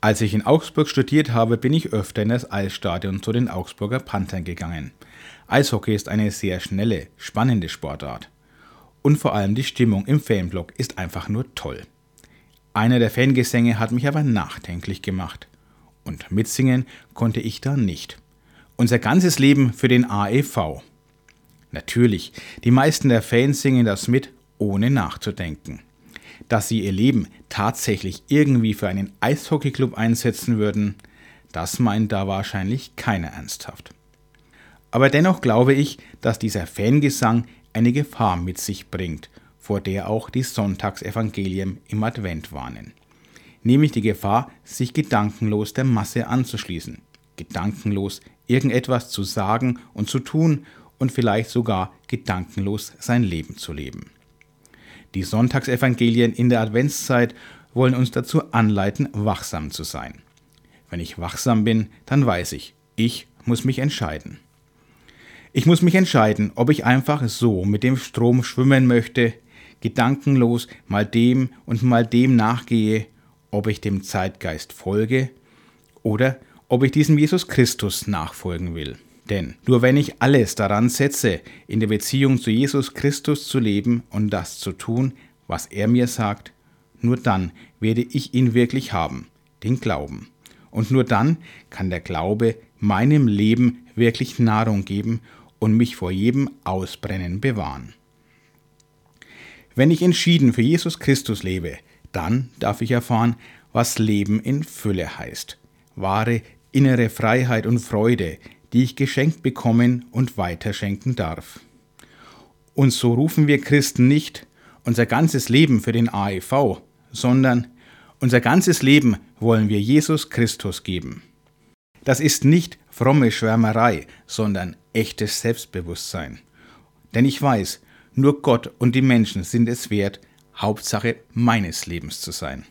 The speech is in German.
Als ich in Augsburg studiert habe, bin ich öfter in das Eisstadion zu den Augsburger Panthern gegangen. Eishockey ist eine sehr schnelle, spannende Sportart. Und vor allem die Stimmung im Fanblock ist einfach nur toll. Einer der Fangesänge hat mich aber nachdenklich gemacht. Und mitsingen konnte ich da nicht. Unser ganzes Leben für den AEV. Natürlich, die meisten der Fans singen das mit, ohne nachzudenken dass sie ihr Leben tatsächlich irgendwie für einen Eishockeyclub einsetzen würden, das meint da wahrscheinlich keiner ernsthaft. Aber dennoch glaube ich, dass dieser Fangesang eine Gefahr mit sich bringt, vor der auch die Sonntagsevangelien im Advent warnen. Nämlich die Gefahr, sich gedankenlos der Masse anzuschließen, gedankenlos irgendetwas zu sagen und zu tun und vielleicht sogar gedankenlos sein Leben zu leben. Die Sonntagsevangelien in der Adventszeit wollen uns dazu anleiten, wachsam zu sein. Wenn ich wachsam bin, dann weiß ich, ich muss mich entscheiden. Ich muss mich entscheiden, ob ich einfach so mit dem Strom schwimmen möchte, gedankenlos mal dem und mal dem nachgehe, ob ich dem Zeitgeist folge oder ob ich diesem Jesus Christus nachfolgen will. Denn nur wenn ich alles daran setze, in der Beziehung zu Jesus Christus zu leben und das zu tun, was er mir sagt, nur dann werde ich ihn wirklich haben, den Glauben. Und nur dann kann der Glaube meinem Leben wirklich Nahrung geben und mich vor jedem Ausbrennen bewahren. Wenn ich entschieden für Jesus Christus lebe, dann darf ich erfahren, was Leben in Fülle heißt. Wahre innere Freiheit und Freude, die ich geschenkt bekommen und weiterschenken darf. Und so rufen wir Christen nicht unser ganzes Leben für den AEV, sondern unser ganzes Leben wollen wir Jesus Christus geben. Das ist nicht fromme Schwärmerei, sondern echtes Selbstbewusstsein. Denn ich weiß, nur Gott und die Menschen sind es wert, Hauptsache meines Lebens zu sein.